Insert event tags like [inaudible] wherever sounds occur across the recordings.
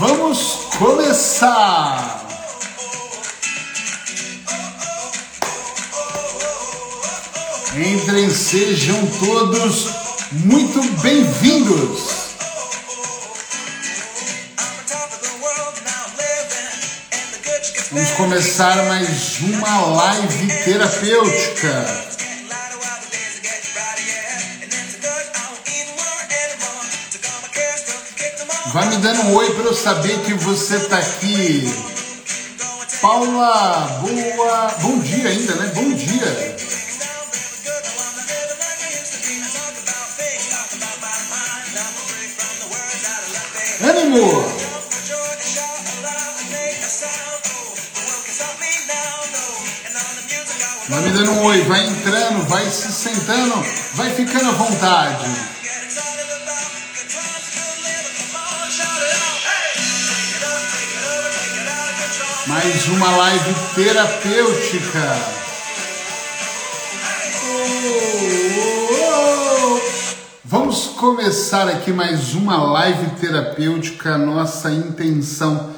Vamos começar! Entrem, sejam todos muito bem-vindos! Vamos começar mais uma live terapêutica. Vai me dando um oi para eu saber que você está aqui. Paula, boa. Bom dia ainda, né? Bom dia. Ânimo! Vai me dando um oi, vai entrando, vai se sentando, vai ficando à vontade. Mais uma live terapêutica. Vamos começar aqui mais uma live terapêutica. Nossa intenção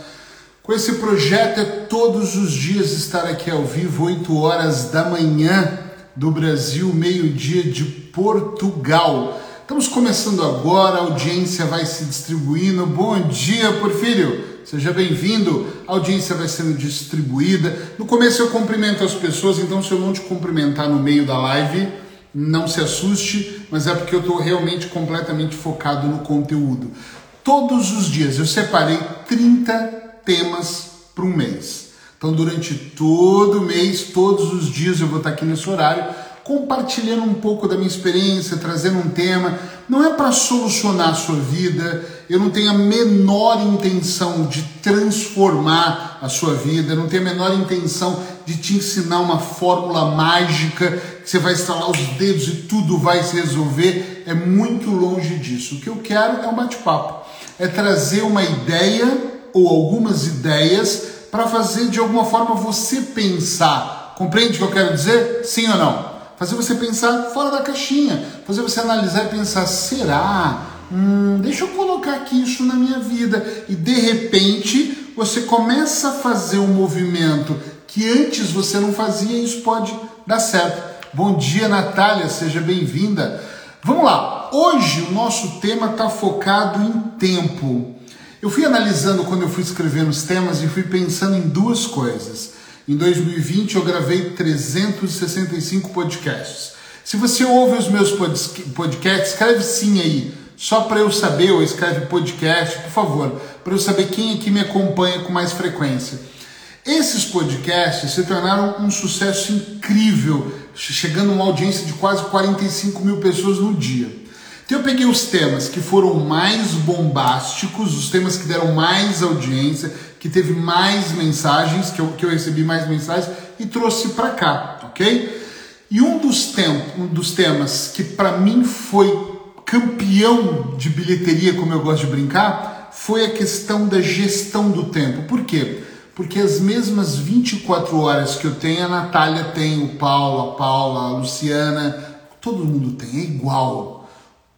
com esse projeto é todos os dias estar aqui ao vivo, 8 horas da manhã do Brasil, meio-dia de Portugal. Estamos começando agora, a audiência vai se distribuindo. Bom dia, Porfírio! Seja bem-vindo. A audiência vai sendo distribuída. No começo eu cumprimento as pessoas, então se eu não te cumprimentar no meio da live, não se assuste, mas é porque eu estou realmente completamente focado no conteúdo. Todos os dias eu separei 30 temas para um mês. Então, durante todo o mês, todos os dias eu vou estar aqui nesse horário compartilhando um pouco da minha experiência, trazendo um tema. Não é para solucionar a sua vida, eu não tenho a menor intenção de transformar a sua vida, eu não tenho a menor intenção de te ensinar uma fórmula mágica que você vai instalar os dedos e tudo vai se resolver. É muito longe disso. O que eu quero é um bate-papo, é trazer uma ideia ou algumas ideias para fazer de alguma forma você pensar. Compreende o que eu quero dizer? Sim ou não? fazer você pensar fora da caixinha, fazer você analisar e pensar: será? Hum, deixa eu colocar aqui isso na minha vida. E de repente você começa a fazer um movimento que antes você não fazia e isso pode dar certo. Bom dia, Natália, seja bem-vinda. Vamos lá, hoje o nosso tema está focado em tempo. Eu fui analisando quando eu fui escrevendo os temas e fui pensando em duas coisas. Em 2020 eu gravei 365 podcasts. Se você ouve os meus podcasts, escreve sim aí, só para eu saber, ou escreve podcast, por favor, para eu saber quem aqui me acompanha com mais frequência. Esses podcasts se tornaram um sucesso incrível, chegando a uma audiência de quase 45 mil pessoas no dia. Então eu peguei os temas que foram mais bombásticos, os temas que deram mais audiência, que teve mais mensagens, que eu, que eu recebi mais mensagens e trouxe para cá, ok? E um dos, tem, um dos temas que para mim foi campeão de bilheteria, como eu gosto de brincar, foi a questão da gestão do tempo. Por quê? Porque as mesmas 24 horas que eu tenho, a Natália tem, o Paulo, a Paula, a Luciana, todo mundo tem, é igual.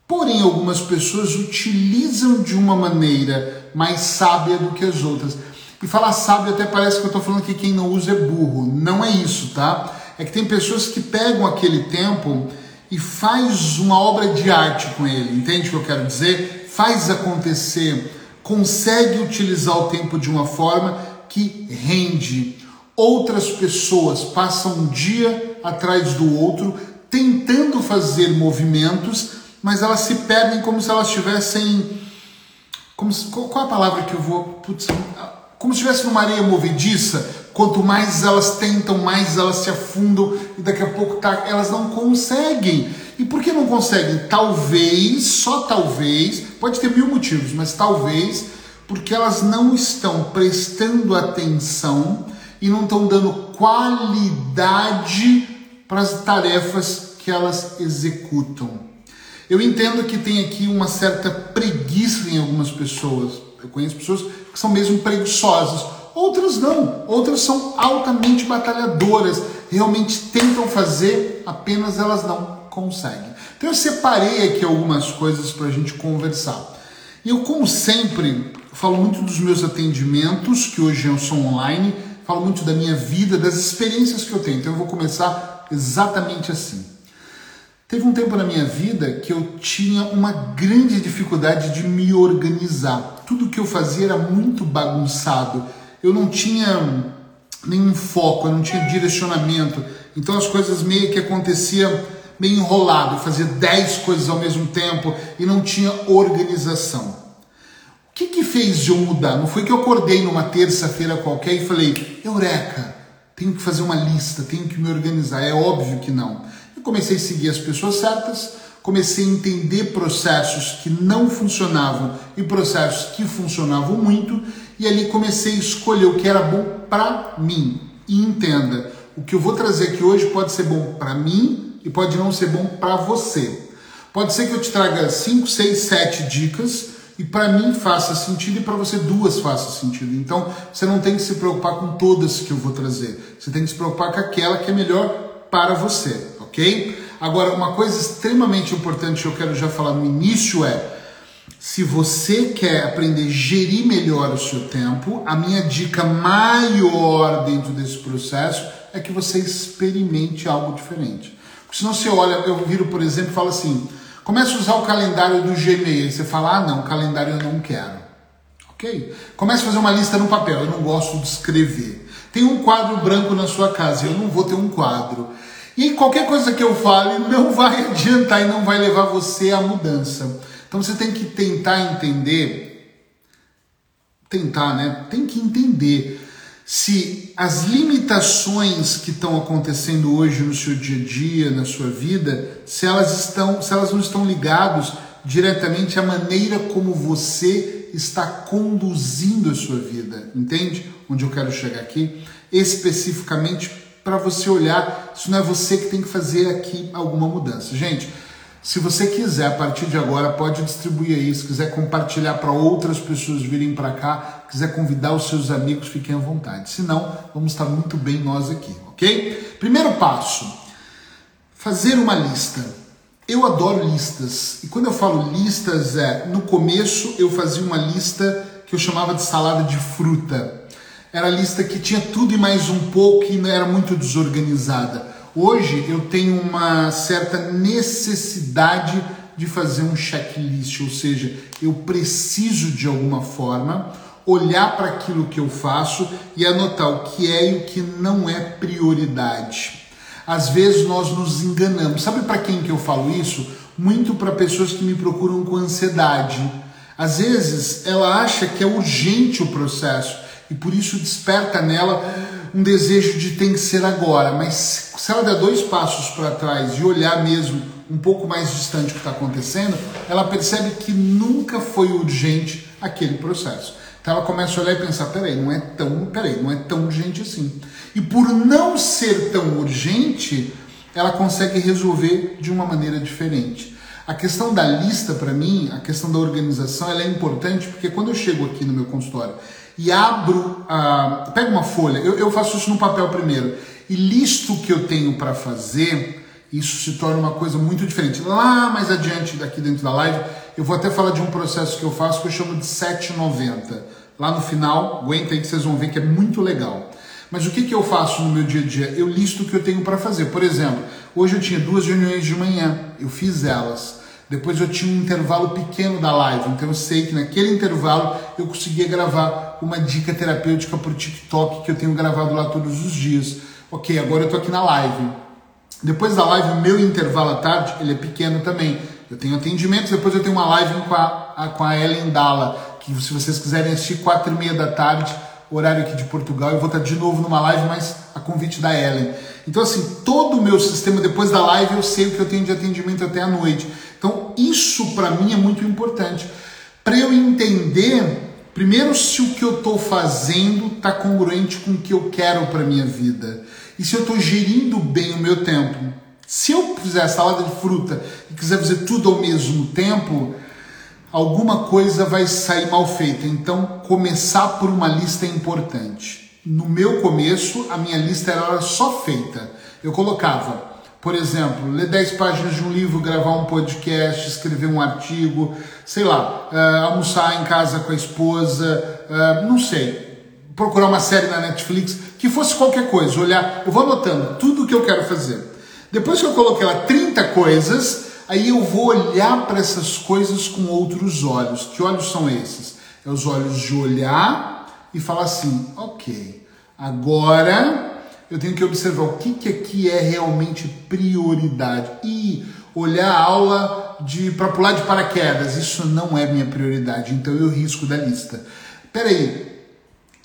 Porém, algumas pessoas utilizam de uma maneira mais sábia do que as outras. E falar sábio até parece que eu estou falando que quem não usa é burro. Não é isso, tá? É que tem pessoas que pegam aquele tempo e faz uma obra de arte com ele. Entende o que eu quero dizer? Faz acontecer, consegue utilizar o tempo de uma forma que rende. Outras pessoas passam um dia atrás do outro tentando fazer movimentos, mas elas se perdem como se elas tivessem. Como se, qual a palavra que eu vou. Putz, como se estivesse numa areia movediça, quanto mais elas tentam, mais elas se afundam e daqui a pouco tá, elas não conseguem. E por que não conseguem? Talvez, só talvez, pode ter mil motivos, mas talvez porque elas não estão prestando atenção e não estão dando qualidade para as tarefas que elas executam. Eu entendo que tem aqui uma certa preguiça em algumas pessoas. Eu conheço pessoas que são mesmo preguiçosas. Outras não, outras são altamente batalhadoras, realmente tentam fazer, apenas elas não conseguem. Então eu separei aqui algumas coisas para a gente conversar. Eu, como sempre, Eu falo muito dos meus atendimentos, que hoje são online, falo muito da minha vida, das experiências que eu tenho. Então eu vou começar exatamente assim. Teve um tempo na minha vida que eu tinha uma grande dificuldade de me organizar. Tudo que eu fazia era muito bagunçado. Eu não tinha nenhum foco, eu não tinha direcionamento. Então as coisas meio que aconteciam meio enrolado, eu fazia 10 coisas ao mesmo tempo e não tinha organização. O que, que fez eu mudar? Não foi que eu acordei numa terça-feira qualquer e falei, Eureka, tenho que fazer uma lista, tenho que me organizar. É óbvio que não. Eu comecei a seguir as pessoas certas, comecei a entender processos que não funcionavam e processos que funcionavam muito, e ali comecei a escolher o que era bom para mim. E entenda, o que eu vou trazer aqui hoje pode ser bom para mim e pode não ser bom para você. Pode ser que eu te traga 5, 6, 7 dicas e para mim faça sentido e para você duas faça sentido. Então você não tem que se preocupar com todas que eu vou trazer. Você tem que se preocupar com aquela que é melhor para você, ok? Agora, uma coisa extremamente importante que eu quero já falar no início é: se você quer aprender a gerir melhor o seu tempo, a minha dica maior dentro desse processo é que você experimente algo diferente. Porque senão você olha, eu viro, por exemplo, e falo assim Começa a usar o calendário do Gmail. Você fala, ah, não, calendário eu não quero. Ok? Comece a fazer uma lista no papel. Eu não gosto de escrever. Tem um quadro branco na sua casa. Eu não vou ter um quadro. E qualquer coisa que eu fale não vai [laughs] adiantar e não vai levar você à mudança. Então você tem que tentar entender. Tentar, né? Tem que entender se as limitações que estão acontecendo hoje no seu dia a dia, na sua vida, se elas estão, se elas não estão ligadas diretamente à maneira como você está conduzindo a sua vida, entende? Onde eu quero chegar aqui, especificamente para você olhar, se não é você que tem que fazer aqui alguma mudança. Gente, se você quiser, a partir de agora, pode distribuir aí. Se quiser compartilhar para outras pessoas virem para cá, quiser convidar os seus amigos, fiquem à vontade. Se não, vamos estar muito bem nós aqui, ok? Primeiro passo: fazer uma lista. Eu adoro listas. E quando eu falo listas, é no começo eu fazia uma lista que eu chamava de salada de fruta. Era a lista que tinha tudo e mais um pouco e era muito desorganizada. Hoje eu tenho uma certa necessidade de fazer um checklist, ou seja, eu preciso de alguma forma olhar para aquilo que eu faço e anotar o que é e o que não é prioridade. Às vezes nós nos enganamos. Sabe para quem que eu falo isso? Muito para pessoas que me procuram com ansiedade. Às vezes ela acha que é urgente o processo e por isso desperta nela um desejo de tem que ser agora, mas se ela der dois passos para trás e olhar mesmo um pouco mais distante o que está acontecendo, ela percebe que nunca foi urgente aquele processo. Então ela começa a olhar e pensar, peraí, não é tão, peraí, não é tão urgente assim. E por não ser tão urgente, ela consegue resolver de uma maneira diferente. A questão da lista, para mim, a questão da organização, ela é importante porque quando eu chego aqui no meu consultório e abro, uh, pego uma folha, eu, eu faço isso no papel primeiro, e listo o que eu tenho para fazer, isso se torna uma coisa muito diferente. Lá mais adiante, daqui dentro da live, eu vou até falar de um processo que eu faço que eu chamo de 790. Lá no final, aguenta aí que vocês vão ver que é muito legal. Mas o que, que eu faço no meu dia a dia? Eu listo o que eu tenho para fazer. Por exemplo, hoje eu tinha duas reuniões de manhã, eu fiz elas. Depois eu tinha um intervalo pequeno da live, então eu sei que naquele intervalo eu conseguia gravar uma dica terapêutica para o TikTok que eu tenho gravado lá todos os dias. Ok, agora eu estou aqui na live. Depois da live, o meu intervalo à tarde ele é pequeno também. Eu tenho atendimentos, depois eu tenho uma live com a, com a Ellen Dalla, que se vocês quiserem assistir, quatro e meia da tarde, horário aqui de Portugal, eu vou estar de novo numa live, mas a convite da Ellen. Então, assim, todo o meu sistema, depois da live, eu sei o que eu tenho de atendimento até a noite. Isso para mim é muito importante. Para eu entender, primeiro, se o que eu estou fazendo está congruente com o que eu quero para minha vida. E se eu estou gerindo bem o meu tempo. Se eu fizer salada de fruta e quiser fazer tudo ao mesmo tempo, alguma coisa vai sair mal feita. Então, começar por uma lista é importante. No meu começo, a minha lista era só feita. Eu colocava Por exemplo, ler 10 páginas de um livro, gravar um podcast, escrever um artigo, sei lá, uh, almoçar em casa com a esposa, uh, não sei, procurar uma série na Netflix, que fosse qualquer coisa, olhar, eu vou anotando tudo o que eu quero fazer. Depois que eu coloquei lá 30 coisas, aí eu vou olhar para essas coisas com outros olhos. Que olhos são esses? É os olhos de olhar e falar assim, ok, agora eu tenho que observar o que, que aqui é realmente prioridade. E olhar a aula de para pular de paraquedas, isso não é minha prioridade, então eu risco da lista. Peraí,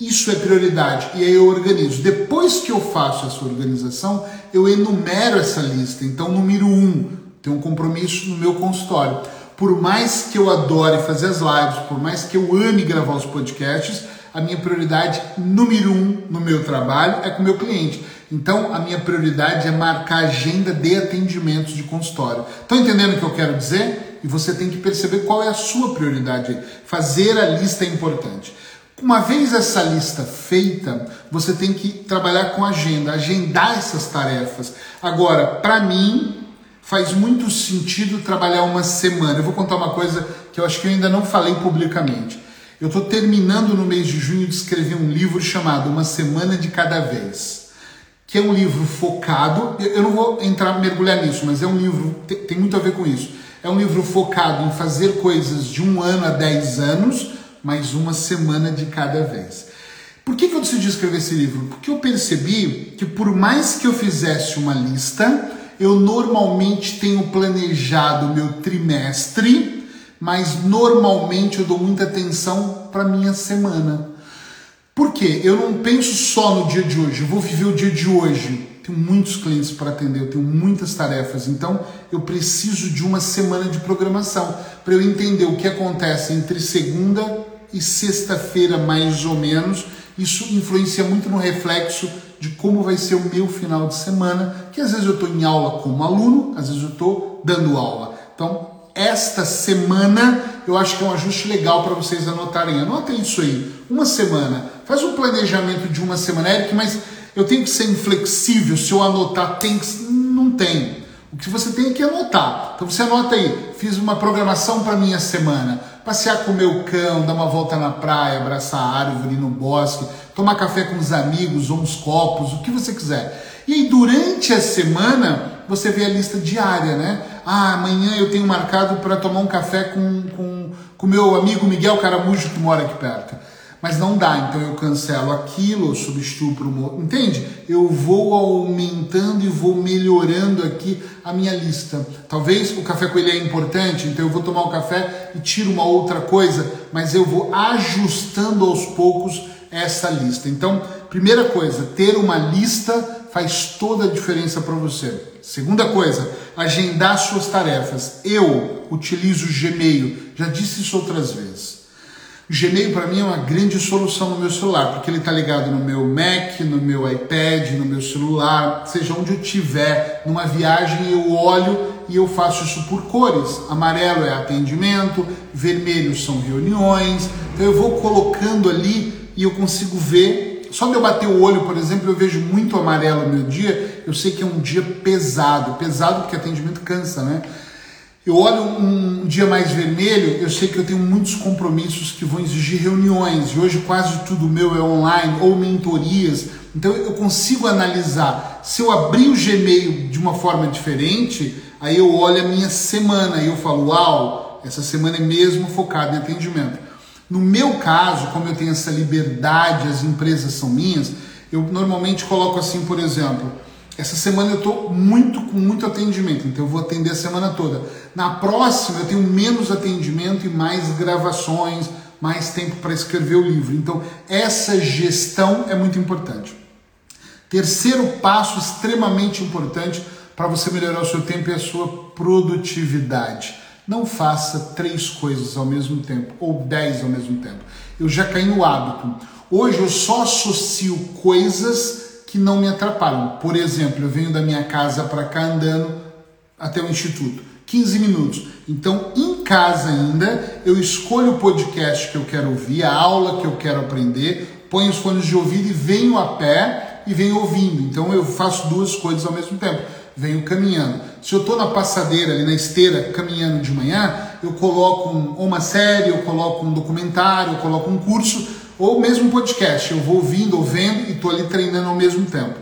isso é prioridade. E aí eu organizo. Depois que eu faço essa organização, eu enumero essa lista. Então, número um, tem um compromisso no meu consultório. Por mais que eu adore fazer as lives, por mais que eu ame gravar os podcasts, a minha prioridade número um no meu trabalho é com o meu cliente. Então, a minha prioridade é marcar agenda de atendimentos de consultório. Estão entendendo o que eu quero dizer? E você tem que perceber qual é a sua prioridade. Fazer a lista é importante. Uma vez essa lista feita, você tem que trabalhar com agenda, agendar essas tarefas. Agora, para mim, faz muito sentido trabalhar uma semana. Eu vou contar uma coisa que eu acho que eu ainda não falei publicamente. Eu estou terminando no mês de junho de escrever um livro chamado Uma Semana de Cada Vez, que é um livro focado. Eu não vou entrar mergulhar nisso, mas é um livro tem muito a ver com isso. É um livro focado em fazer coisas de um ano a dez anos mas uma semana de cada vez. Por que, que eu decidi escrever esse livro? Porque eu percebi que, por mais que eu fizesse uma lista, eu normalmente tenho planejado meu trimestre, mas normalmente eu dou muita atenção para minha semana. Por quê? Eu não penso só no dia de hoje, eu vou viver o dia de hoje. Tenho muitos clientes para atender, eu tenho muitas tarefas, então eu preciso de uma semana de programação para eu entender o que acontece entre segunda e sexta-feira, mais ou menos. Isso influencia muito no reflexo de como vai ser o meu final de semana, que às vezes eu estou em aula como aluno, às vezes eu estou dando aula. Então, esta semana eu acho que é um ajuste legal para vocês anotarem. Anotem isso aí. Uma semana. Faz um planejamento de uma semana, Eric, mas eu tenho que ser inflexível. Se eu anotar, tem que. Não tem. O que você tem que anotar. Então você anota aí. Fiz uma programação para minha semana passear com o meu cão, dar uma volta na praia, abraçar a árvore no bosque, tomar café com os amigos ou uns copos, o que você quiser. E aí, durante a semana, você vê a lista diária, né? Ah, amanhã eu tenho marcado para tomar um café com o com, com meu amigo Miguel Caramujo, que mora aqui perto mas não dá, então eu cancelo aquilo, eu substituo por um outro. Entende? Eu vou aumentando e vou melhorando aqui a minha lista. Talvez o café com ele é importante, então eu vou tomar o café e tiro uma outra coisa, mas eu vou ajustando aos poucos essa lista. Então, primeira coisa, ter uma lista faz toda a diferença para você. Segunda coisa, agendar suas tarefas. Eu utilizo o Gmail, já disse isso outras vezes. O Gmail para mim é uma grande solução no meu celular, porque ele está ligado no meu Mac, no meu iPad, no meu celular, seja onde eu estiver, numa viagem eu olho e eu faço isso por cores. Amarelo é atendimento, vermelho são reuniões, então eu vou colocando ali e eu consigo ver. Só de eu bater o olho, por exemplo, eu vejo muito amarelo no meu dia, eu sei que é um dia pesado, pesado porque atendimento cansa, né? Eu olho um dia mais vermelho, eu sei que eu tenho muitos compromissos que vão exigir reuniões, e hoje quase tudo meu é online ou mentorias, então eu consigo analisar. Se eu abrir o Gmail de uma forma diferente, aí eu olho a minha semana e eu falo, uau, essa semana é mesmo focada em atendimento. No meu caso, como eu tenho essa liberdade, as empresas são minhas, eu normalmente coloco assim, por exemplo, essa semana eu estou muito com muito atendimento, então eu vou atender a semana toda. Na próxima eu tenho menos atendimento e mais gravações, mais tempo para escrever o livro. Então essa gestão é muito importante. Terceiro passo extremamente importante para você melhorar o seu tempo é a sua produtividade. Não faça três coisas ao mesmo tempo ou dez ao mesmo tempo. Eu já caí no hábito. Hoje eu só associo coisas que não me atrapalham. Por exemplo, eu venho da minha casa para cá andando até o instituto, 15 minutos. Então, em casa ainda, eu escolho o podcast que eu quero ouvir, a aula que eu quero aprender, ponho os fones de ouvido e venho a pé e venho ouvindo. Então, eu faço duas coisas ao mesmo tempo. venho caminhando. Se eu estou na passadeira, ali na esteira, caminhando de manhã, eu coloco um, uma série, eu coloco um documentário, eu coloco um curso, ou mesmo um podcast. Eu vou ouvindo ou vendo e estou ali treinando ao mesmo tempo.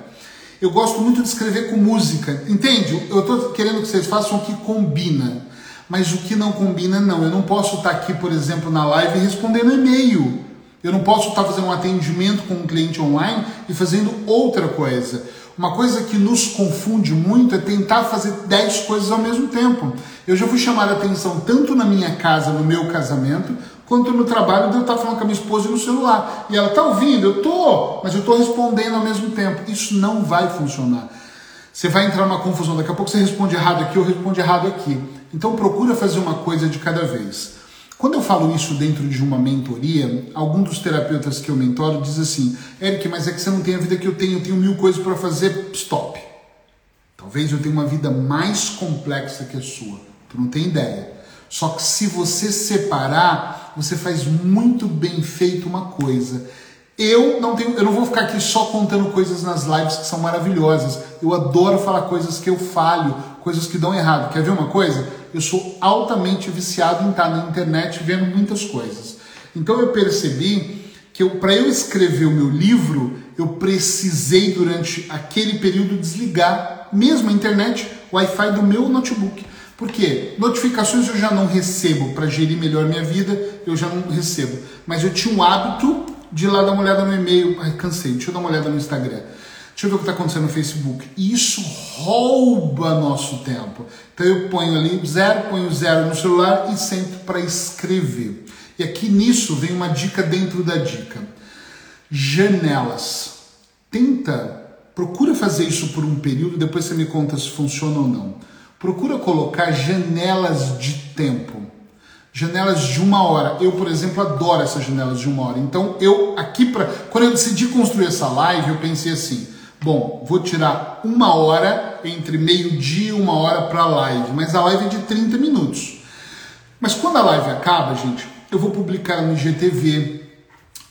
Eu gosto muito de escrever com música, entende? Eu estou querendo que vocês façam o que combina, mas o que não combina, não. Eu não posso estar aqui, por exemplo, na live respondendo e-mail. Eu não posso estar fazendo um atendimento com um cliente online e fazendo outra coisa. Uma coisa que nos confunde muito é tentar fazer 10 coisas ao mesmo tempo. Eu já fui chamar a atenção tanto na minha casa, no meu casamento, quanto no trabalho de eu estar falando com a minha esposa no celular. E ela está ouvindo, eu tô, mas eu estou respondendo ao mesmo tempo. Isso não vai funcionar. Você vai entrar numa confusão. Daqui a pouco você responde errado aqui ou responde errado aqui. Então procura fazer uma coisa de cada vez. Quando eu falo isso dentro de uma mentoria, algum dos terapeutas que eu mentoro diz assim: Eric, mas é que você não tem a vida que eu tenho, eu tenho mil coisas para fazer. Stop. Talvez eu tenha uma vida mais complexa que a sua. Tu não tem ideia. Só que se você separar, você faz muito bem feito uma coisa. Eu não tenho, eu não vou ficar aqui só contando coisas nas lives que são maravilhosas. Eu adoro falar coisas que eu falho, coisas que dão errado. Quer ver uma coisa? eu sou altamente viciado em estar na internet vendo muitas coisas. Então eu percebi que para eu escrever o meu livro, eu precisei durante aquele período desligar mesmo a internet, o Wi-Fi do meu notebook. Por quê? Notificações eu já não recebo para gerir melhor minha vida, eu já não recebo. Mas eu tinha um hábito de ir lá dar uma olhada no e-mail. Ai, cansei, deixa eu dar uma olhada no Instagram. Deixa eu ver o que está acontecendo no Facebook. Isso rouba nosso tempo. Então eu ponho ali zero, ponho zero no celular e sento para escrever. E aqui nisso vem uma dica dentro da dica. Janelas. Tenta, procura fazer isso por um período, depois você me conta se funciona ou não. Procura colocar janelas de tempo. Janelas de uma hora. Eu, por exemplo, adoro essas janelas de uma hora. Então, eu aqui para. Quando eu decidi construir essa live, eu pensei assim: Bom, vou tirar uma hora entre meio-dia e uma hora para a live, mas a live é de 30 minutos. Mas quando a live acaba, gente, eu vou publicar no IGTV.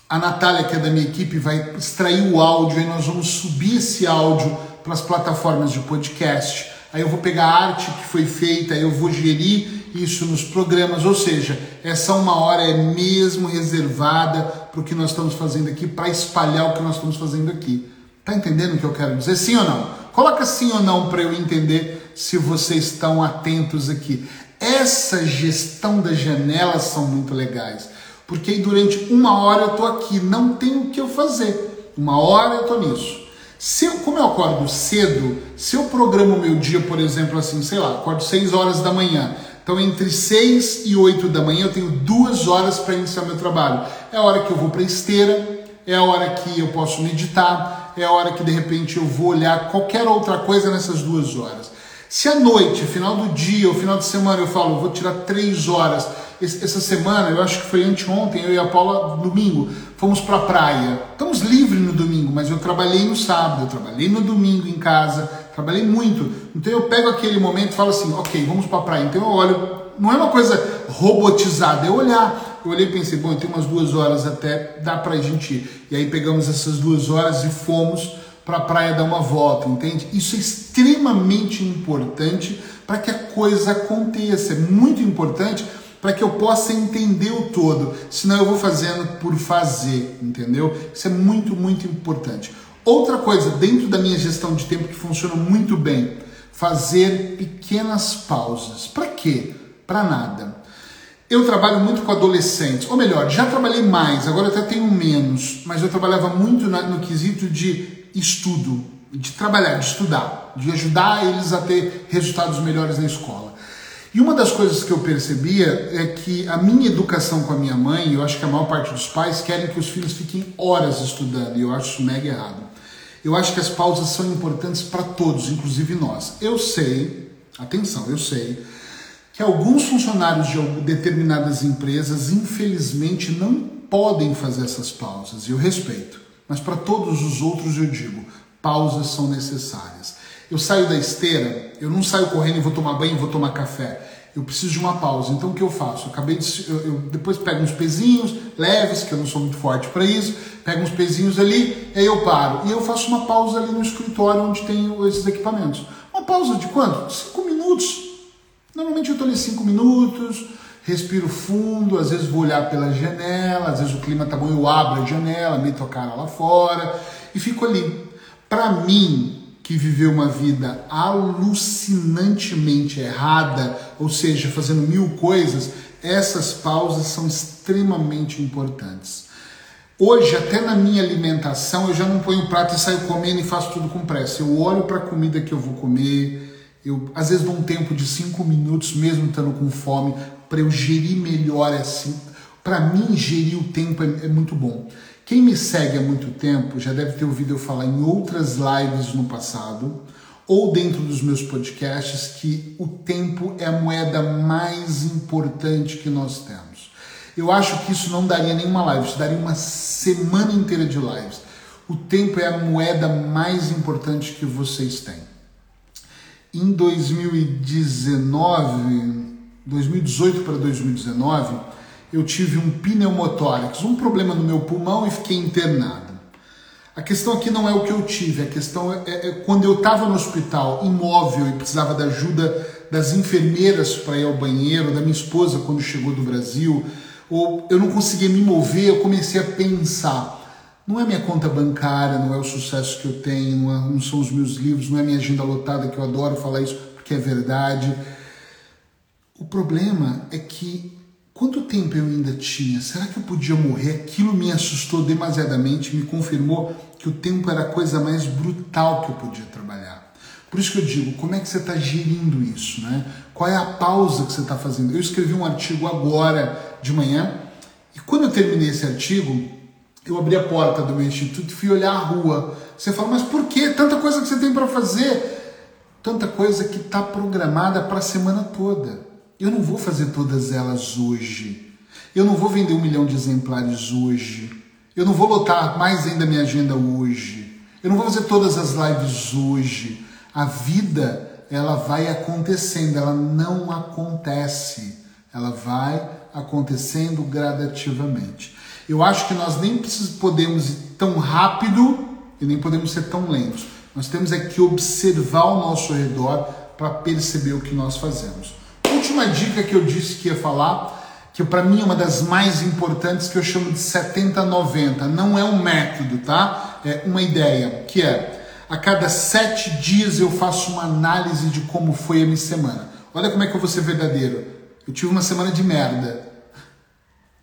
A Natália, que é da minha equipe, vai extrair o áudio e nós vamos subir esse áudio para as plataformas de podcast. Aí eu vou pegar a arte que foi feita, eu vou gerir isso nos programas, ou seja, essa uma hora é mesmo reservada para o que nós estamos fazendo aqui, para espalhar o que nós estamos fazendo aqui. Tá entendendo o que eu quero dizer? Sim ou não? Coloca sim ou não para eu entender se vocês estão atentos aqui. Essa gestão das janelas são muito legais, porque durante uma hora eu tô aqui, não tenho o que eu fazer. Uma hora eu tô nisso. Se eu, como eu acordo cedo, se eu programo meu dia, por exemplo, assim, sei lá, acordo 6 horas da manhã, então entre 6 e 8 da manhã eu tenho duas horas para iniciar meu trabalho. É a hora que eu vou para esteira, é a hora que eu posso meditar, é a hora que de repente eu vou olhar qualquer outra coisa nessas duas horas. Se à noite, final do dia, ou final de semana, eu falo, vou tirar três horas. Essa semana, eu acho que foi anteontem, eu e a Paula, domingo, fomos para a praia. Estamos livres no domingo, mas eu trabalhei no sábado, eu trabalhei no domingo em casa, trabalhei muito. Então eu pego aquele momento e falo assim, ok, vamos para a praia. Então eu olho, não é uma coisa robotizada, é olhar eu olhei e pensei, bom, tem umas duas horas até, dá pra gente ir. E aí pegamos essas duas horas e fomos para a praia dar uma volta, entende? Isso é extremamente importante para que a coisa aconteça. É muito importante para que eu possa entender o todo. Senão eu vou fazendo por fazer, entendeu? Isso é muito, muito importante. Outra coisa, dentro da minha gestão de tempo que funciona muito bem, fazer pequenas pausas. Para quê? Para nada. Eu trabalho muito com adolescentes, ou melhor, já trabalhei mais, agora até tenho menos, mas eu trabalhava muito no quesito de estudo, de trabalhar, de estudar, de ajudar eles a ter resultados melhores na escola. E uma das coisas que eu percebia é que a minha educação com a minha mãe, eu acho que a maior parte dos pais querem que os filhos fiquem horas estudando, e eu acho isso mega errado. Eu acho que as pausas são importantes para todos, inclusive nós. Eu sei, atenção, eu sei que alguns funcionários de determinadas empresas, infelizmente, não podem fazer essas pausas, e eu respeito. Mas para todos os outros eu digo, pausas são necessárias. Eu saio da esteira, eu não saio correndo e vou tomar banho, vou tomar café. Eu preciso de uma pausa. Então o que eu faço? Eu acabei de, eu, eu depois pego uns pezinhos leves, que eu não sou muito forte para isso, pego uns pezinhos ali, aí eu paro. E eu faço uma pausa ali no escritório onde tem esses equipamentos pausa de quanto? Cinco minutos. Normalmente eu estou ali cinco minutos, respiro fundo, às vezes vou olhar pela janela, às vezes o clima tá bom, eu abro a janela, meto a cara lá fora e fico ali. Para mim, que viveu uma vida alucinantemente errada, ou seja, fazendo mil coisas, essas pausas são extremamente importantes. Hoje, até na minha alimentação, eu já não ponho prato e saio comendo e faço tudo com pressa. Eu olho para a comida que eu vou comer, eu às vezes dou um tempo de cinco minutos, mesmo estando com fome, para eu gerir melhor assim. Para mim, gerir o tempo é, é muito bom. Quem me segue há muito tempo já deve ter ouvido eu falar em outras lives no passado ou dentro dos meus podcasts que o tempo é a moeda mais importante que nós temos. Eu acho que isso não daria nenhuma live, isso daria uma semana inteira de lives. O tempo é a moeda mais importante que vocês têm. Em 2019, 2018 para 2019, eu tive um pneumotórax, um problema no meu pulmão e fiquei internado. A questão aqui não é o que eu tive, a questão é, é, é quando eu estava no hospital, imóvel e precisava da ajuda das enfermeiras para ir ao banheiro, da minha esposa quando chegou do Brasil, ou eu não conseguia me mover, eu comecei a pensar. Não é minha conta bancária, não é o sucesso que eu tenho, não, é, não são os meus livros, não é minha agenda lotada, que eu adoro falar isso porque é verdade. O problema é que Quanto tempo eu ainda tinha? Será que eu podia morrer? Aquilo me assustou demasiadamente, me confirmou que o tempo era a coisa mais brutal que eu podia trabalhar. Por isso que eu digo, como é que você está gerindo isso? Né? Qual é a pausa que você está fazendo? Eu escrevi um artigo agora de manhã e quando eu terminei esse artigo, eu abri a porta do meu instituto e fui olhar a rua. Você fala, mas por que? Tanta coisa que você tem para fazer. Tanta coisa que está programada para a semana toda. Eu não vou fazer todas elas hoje. Eu não vou vender um milhão de exemplares hoje. Eu não vou lotar mais ainda minha agenda hoje. Eu não vou fazer todas as lives hoje. A vida, ela vai acontecendo, ela não acontece. Ela vai acontecendo gradativamente. Eu acho que nós nem podemos ir tão rápido e nem podemos ser tão lentos. Nós temos é que observar o nosso redor para perceber o que nós fazemos última dica que eu disse que ia falar, que para mim é uma das mais importantes, que eu chamo de 70-90. Não é um método, tá? É uma ideia, que é a cada sete dias eu faço uma análise de como foi a minha semana. Olha como é que eu vou ser verdadeiro. Eu tive uma semana de merda.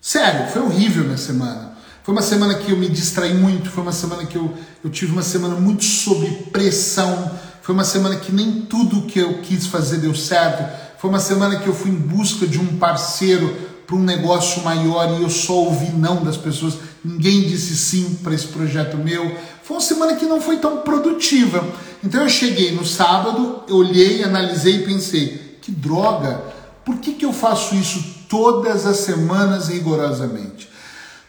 Sério, foi horrível minha semana. Foi uma semana que eu me distraí muito, foi uma semana que eu, eu tive uma semana muito sob pressão, foi uma semana que nem tudo que eu quis fazer deu certo foi uma semana que eu fui em busca de um parceiro para um negócio maior e eu só ouvi não das pessoas. Ninguém disse sim para esse projeto meu. Foi uma semana que não foi tão produtiva. Então eu cheguei no sábado, eu olhei, analisei e pensei: que droga, por que, que eu faço isso todas as semanas rigorosamente?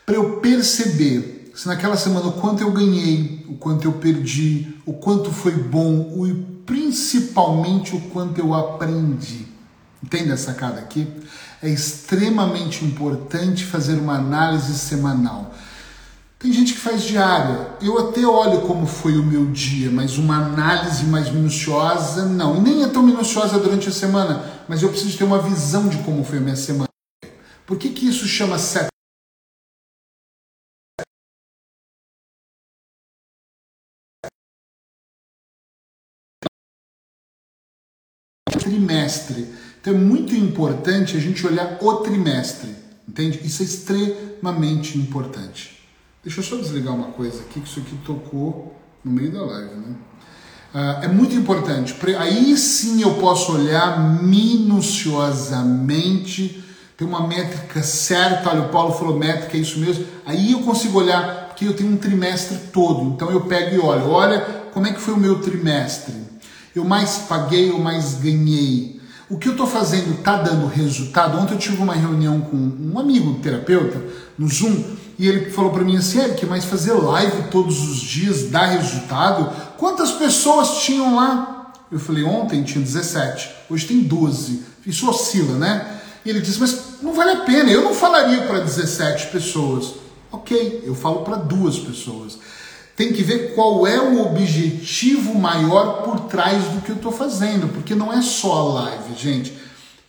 Para eu perceber se naquela semana o quanto eu ganhei, o quanto eu perdi, o quanto foi bom, e principalmente o quanto eu aprendi. Entende a sacada aqui? É extremamente importante fazer uma análise semanal. Tem gente que faz diária. Eu até olho como foi o meu dia, mas uma análise mais minuciosa, não. E nem é tão minuciosa durante a semana, mas eu preciso ter uma visão de como foi a minha semana. Por que, que isso chama sete? Trimestre. Então é muito importante a gente olhar o trimestre, entende? Isso é extremamente importante. Deixa eu só desligar uma coisa aqui, que isso aqui tocou no meio da live, né? Uh, é muito importante. Aí sim eu posso olhar minuciosamente, tem uma métrica certa. Olha, o Paulo falou métrica, é isso mesmo. Aí eu consigo olhar, porque eu tenho um trimestre todo. Então eu pego e olho, olha como é que foi o meu trimestre. Eu mais paguei, eu mais ganhei o que eu estou fazendo está dando resultado? Ontem eu tive uma reunião com um amigo um terapeuta no Zoom e ele falou para mim assim, Eric, mas fazer live todos os dias dá resultado? Quantas pessoas tinham lá? Eu falei, ontem tinha 17, hoje tem 12. Isso oscila, né? E ele disse, mas não vale a pena, eu não falaria para 17 pessoas. Ok, eu falo para duas pessoas. tem que ver qual é o objetivo maior por trás do que eu estou fazendo, porque não é só a live, gente.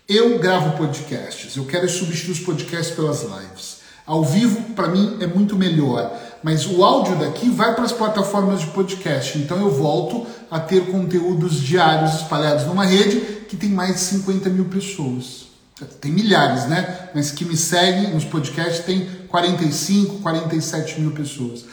Eu gravo podcasts, eu quero substituir os podcasts pelas lives. Ao vivo, para mim, é muito melhor, mas o áudio daqui vai para as plataformas de podcast, então eu volto a ter conteúdos diários espalhados numa rede que tem mais de 50 mil pessoas. Tem milhares, né? Mas que me seguem nos podcasts tem 45, 47 mil pessoas.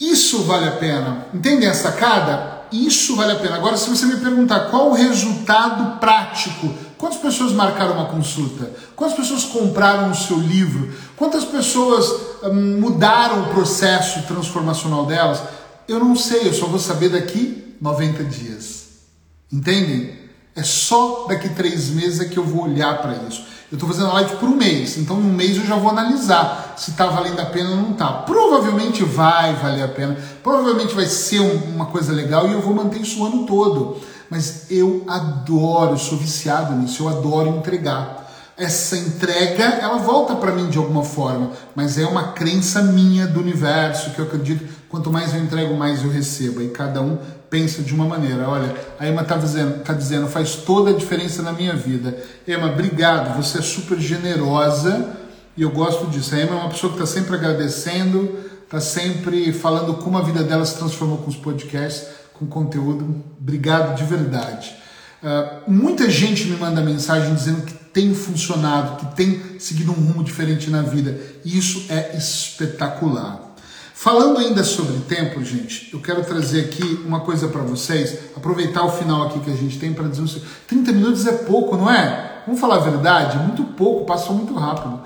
Isso vale a pena. Entendem a sacada? Isso vale a pena. Agora, se você me perguntar qual o resultado prático, quantas pessoas marcaram uma consulta? Quantas pessoas compraram o seu livro? Quantas pessoas hum, mudaram o processo transformacional delas? Eu não sei, eu só vou saber daqui 90 dias. Entendem? É só daqui três meses é que eu vou olhar para isso. Eu estou fazendo a live por um mês, então um mês eu já vou analisar se está valendo a pena ou não está. Provavelmente vai valer a pena, provavelmente vai ser uma coisa legal e eu vou manter isso o ano todo. Mas eu adoro, sou viciado nisso, eu adoro entregar. Essa entrega, ela volta para mim de alguma forma, mas é uma crença minha do universo que eu acredito, quanto mais eu entrego, mais eu recebo. E cada um pensa de uma maneira. Olha, a Emma está dizendo, tá dizendo, faz toda a diferença na minha vida. Emma, obrigado, você é super generosa e eu gosto disso. A Emma é uma pessoa que está sempre agradecendo, está sempre falando como a vida dela se transformou com os podcasts, com conteúdo. Obrigado de verdade. Uh, muita gente me manda mensagem dizendo que tem funcionado, que tem seguido um rumo diferente na vida. E isso é espetacular. Falando ainda sobre tempo, gente, eu quero trazer aqui uma coisa para vocês, aproveitar o final aqui que a gente tem para dizer o seguinte: 30 minutos é pouco, não é? Vamos falar a verdade? Muito pouco, passou muito rápido.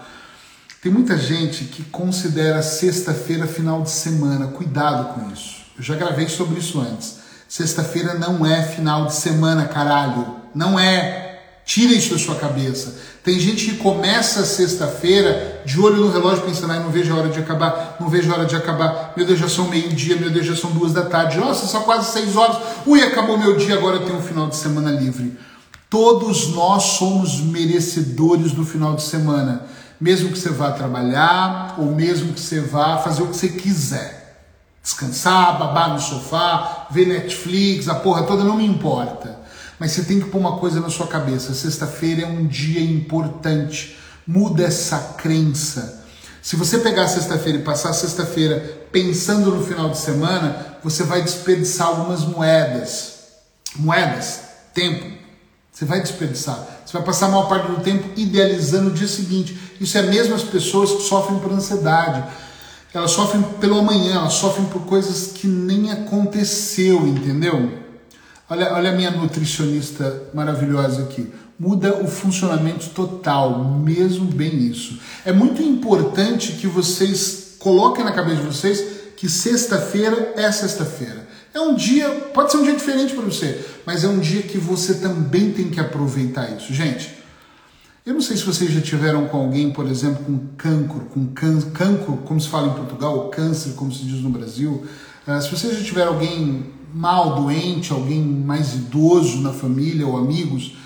Tem muita gente que considera sexta-feira final de semana. Cuidado com isso. Eu já gravei sobre isso antes. Sexta-feira não é final de semana, caralho. Não é. Tira isso da sua cabeça. Tem gente que começa sexta-feira de olho no relógio pensando, ai, não vejo a hora de acabar, não vejo a hora de acabar. Meu Deus, já são meio-dia, meu Deus, já são duas da tarde. Nossa, são quase seis horas. Ui, acabou meu dia, agora eu tenho um final de semana livre. Todos nós somos merecedores do final de semana. Mesmo que você vá trabalhar, ou mesmo que você vá fazer o que você quiser. Descansar, babar no sofá, ver Netflix, a porra toda, não me importa. Mas você tem que pôr uma coisa na sua cabeça: sexta-feira é um dia importante. Muda essa crença. Se você pegar sexta-feira e passar sexta-feira pensando no final de semana, você vai desperdiçar algumas moedas. Moedas, tempo. Você vai desperdiçar. Você vai passar a maior parte do tempo idealizando o dia seguinte. Isso é mesmo as pessoas que sofrem por ansiedade. Elas sofrem pelo amanhã, elas sofrem por coisas que nem aconteceu, entendeu? Olha, olha a minha nutricionista maravilhosa aqui. Muda o funcionamento total, mesmo bem isso. É muito importante que vocês coloquem na cabeça de vocês que sexta-feira é sexta-feira. É um dia, pode ser um dia diferente para você, mas é um dia que você também tem que aproveitar isso. Gente, eu não sei se vocês já tiveram com alguém, por exemplo, com cancro, com can, cancro, como se fala em Portugal, ou câncer, como se diz no Brasil. Uh, se vocês já tiveram alguém mal, doente, alguém mais idoso na família ou amigos,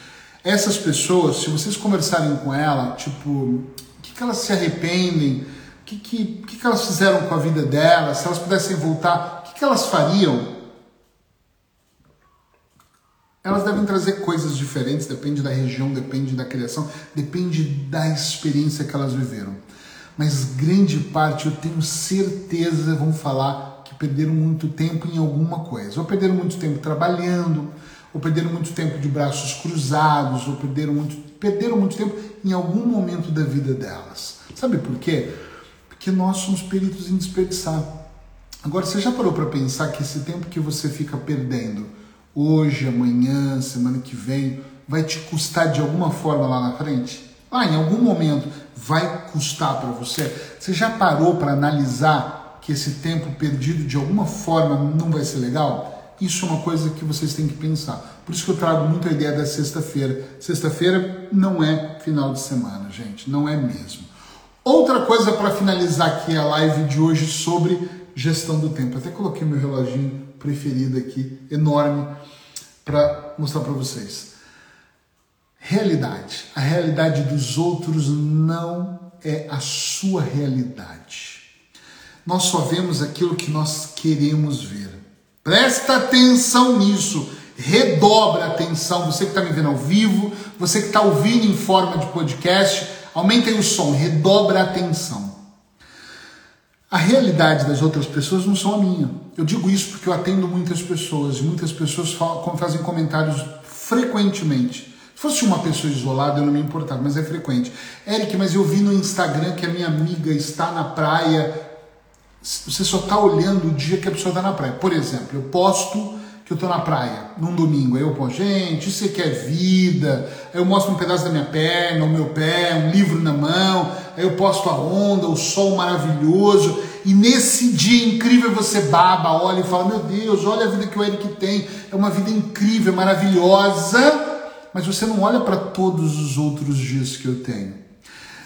essas pessoas, se vocês conversarem com ela, tipo, o que, que elas se arrependem, o que, que, que, que elas fizeram com a vida delas, se elas pudessem voltar, o que, que elas fariam? Elas devem trazer coisas diferentes, depende da região, depende da criação, depende da experiência que elas viveram. Mas grande parte, eu tenho certeza, vão falar perderam muito tempo em alguma coisa. Ou perderam muito tempo trabalhando, ou perderam muito tempo de braços cruzados, ou perderam muito, perderam muito tempo em algum momento da vida delas. Sabe por quê? Porque nós somos peritos em desperdiçar. Agora, você já parou para pensar que esse tempo que você fica perdendo, hoje, amanhã, semana que vem, vai te custar de alguma forma lá na frente? Ah, em algum momento vai custar para você? Você já parou para analisar que esse tempo perdido de alguma forma não vai ser legal? Isso é uma coisa que vocês têm que pensar. Por isso que eu trago muito a ideia da sexta-feira. Sexta-feira não é final de semana, gente, não é mesmo. Outra coisa para finalizar aqui a live de hoje sobre gestão do tempo. Até coloquei meu reloginho preferido aqui, enorme, para mostrar para vocês. Realidade. A realidade dos outros não é a sua realidade. Nós só vemos aquilo que nós queremos ver. Presta atenção nisso. Redobra a atenção. Você que está me vendo ao vivo, você que está ouvindo em forma de podcast, aumentem o som, redobra a atenção. A realidade das outras pessoas não são a minha. Eu digo isso porque eu atendo muitas pessoas e muitas pessoas falam, fazem comentários frequentemente. Se fosse uma pessoa isolada, eu não me importava, mas é frequente. Eric, mas eu vi no Instagram que a minha amiga está na praia. Você só está olhando o dia que a pessoa está na praia. Por exemplo, eu posto que eu estou na praia num domingo. Aí eu posto, gente, isso aqui é vida. Aí eu mostro um pedaço da minha perna, o meu pé, um livro na mão. Aí eu posto a onda, o sol maravilhoso. E nesse dia incrível você baba, olha e fala: Meu Deus, olha a vida que o Eric tem. É uma vida incrível, maravilhosa mas você não olha para todos os outros dias que eu tenho.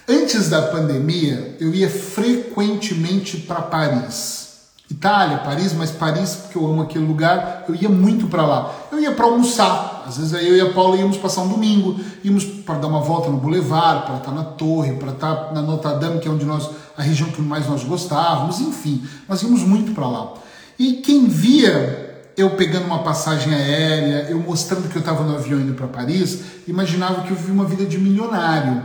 Antes da pandemia, eu ia frequentemente para Paris. Itália, Paris, mas Paris, porque eu amo aquele lugar, eu ia muito para lá. Eu ia para almoçar. Às vezes eu e a Paula íamos passar um domingo, íamos para dar uma volta no Boulevard, para estar na Torre, para estar na Notre Dame, que é onde nós a região que mais nós gostávamos, enfim, nós íamos muito para lá. E quem via eu pegando uma passagem aérea, eu mostrando que eu estava no avião indo para Paris, imaginava que eu vivia uma vida de milionário.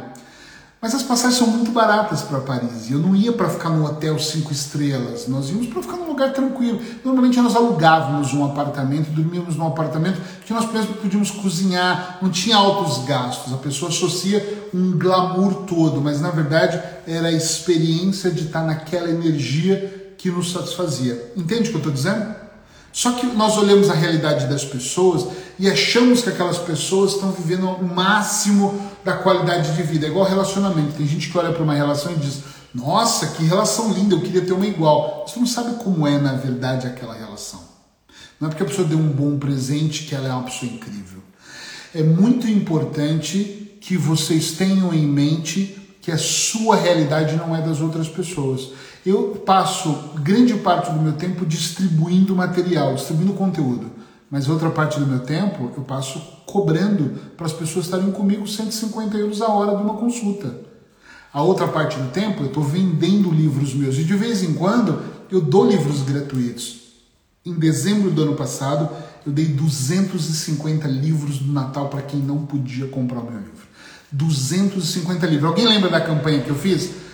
Mas as passagens são muito baratas para Paris. Eu não ia para ficar no hotel cinco estrelas. Nós íamos para ficar num lugar tranquilo. Normalmente nós alugávamos um apartamento, dormíamos num apartamento que nós podíamos cozinhar, não tinha altos gastos. A pessoa associa um glamour todo, mas na verdade era a experiência de estar naquela energia que nos satisfazia. Entende o que eu estou dizendo? Só que nós olhamos a realidade das pessoas e achamos que aquelas pessoas estão vivendo o máximo da qualidade de vida. É igual relacionamento. Tem gente que olha para uma relação e diz: Nossa, que relação linda, eu queria ter uma igual. Você não sabe como é, na verdade, aquela relação. Não é porque a pessoa deu um bom presente que ela é uma pessoa incrível. É muito importante que vocês tenham em mente que a sua realidade não é das outras pessoas. Eu passo grande parte do meu tempo distribuindo material, distribuindo conteúdo, mas outra parte do meu tempo eu passo cobrando para as pessoas estarem comigo 150 euros a hora de uma consulta. A outra parte do tempo eu estou vendendo livros meus e de vez em quando eu dou livros gratuitos. Em dezembro do ano passado eu dei 250 livros do Natal para quem não podia comprar o meu livro. 250 livros. Alguém lembra da campanha que eu fiz?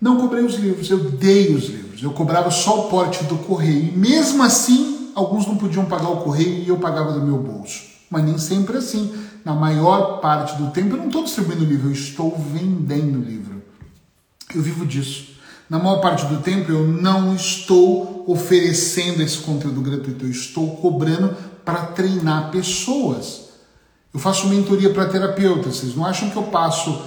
Não cobrei os livros, eu dei os livros. Eu cobrava só o porte do correio. E mesmo assim, alguns não podiam pagar o correio e eu pagava do meu bolso. Mas nem sempre assim. Na maior parte do tempo, eu não estou distribuindo livro, eu estou vendendo livro. Eu vivo disso. Na maior parte do tempo, eu não estou oferecendo esse conteúdo gratuito, eu estou cobrando para treinar pessoas. Eu faço mentoria para terapeutas. Vocês não acham que eu passo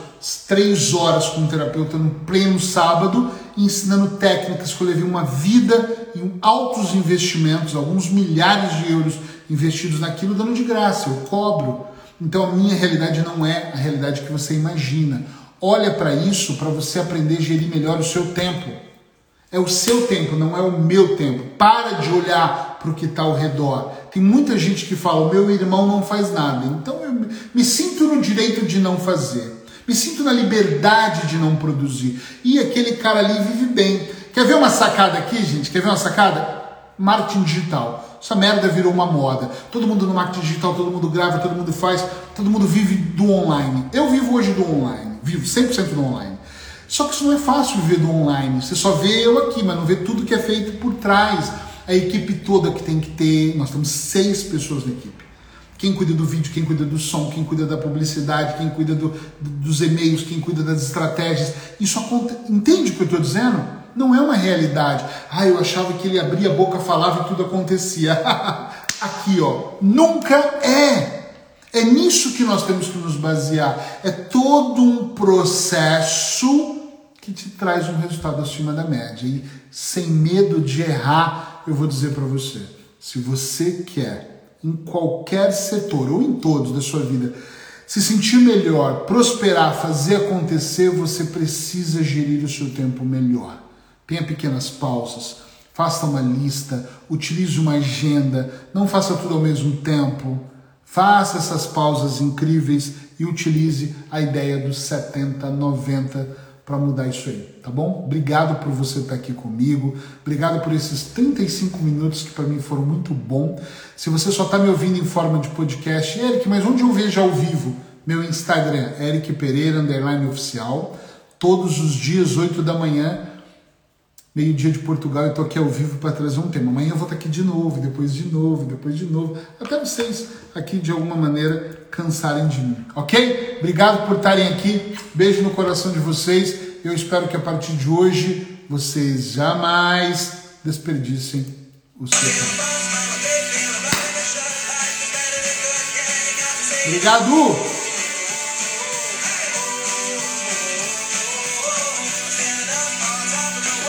três horas com um terapeuta no pleno sábado, ensinando técnicas que eu levei uma vida e altos investimentos, alguns milhares de euros investidos naquilo, dando de graça, eu cobro. Então a minha realidade não é a realidade que você imagina. Olha para isso para você aprender a gerir melhor o seu tempo. É o seu tempo, não é o meu tempo. Para de olhar para o que está ao redor. Tem muita gente que fala: meu irmão não faz nada. Então eu me sinto no direito de não fazer. Me sinto na liberdade de não produzir. E aquele cara ali vive bem. Quer ver uma sacada aqui, gente? Quer ver uma sacada? Marketing digital. Essa merda virou uma moda. Todo mundo no marketing digital, todo mundo grava, todo mundo faz, todo mundo vive do online. Eu vivo hoje do online. Vivo 100% do online. Só que isso não é fácil viver do online. Você só vê eu aqui, mas não vê tudo que é feito por trás. A equipe toda que tem que ter. Nós temos seis pessoas na equipe quem cuida do vídeo, quem cuida do som, quem cuida da publicidade, quem cuida do, dos e-mails, quem cuida das estratégias. Isso. Entende o que eu estou dizendo? Não é uma realidade. Ah, eu achava que ele abria a boca, falava e tudo acontecia. [laughs] Aqui, ó. Nunca é. É nisso que nós temos que nos basear. É todo um processo que te traz um resultado acima da média. E sem medo de errar, eu vou dizer para você: se você quer em qualquer setor ou em todos da sua vida, se sentir melhor, prosperar, fazer acontecer, você precisa gerir o seu tempo melhor. Tenha pequenas pausas, faça uma lista, utilize uma agenda, não faça tudo ao mesmo tempo. Faça essas pausas incríveis e utilize a ideia dos 70, 90, para mudar isso aí, tá bom? Obrigado por você estar aqui comigo, obrigado por esses 35 minutos que para mim foram muito bom. Se você só está me ouvindo em forma de podcast, Eric, mas onde eu vejo ao vivo? Meu Instagram, Eric Pereira, underline oficial, todos os dias, 8 da manhã, meio-dia de Portugal, eu estou aqui ao vivo para trazer um tema. Amanhã eu vou estar aqui de novo, depois de novo, depois de novo, até vocês aqui de alguma maneira cansarem de mim, ok? Obrigado por estarem aqui, beijo no coração de vocês. Eu espero que a partir de hoje vocês jamais desperdicem o seu tempo. Obrigado!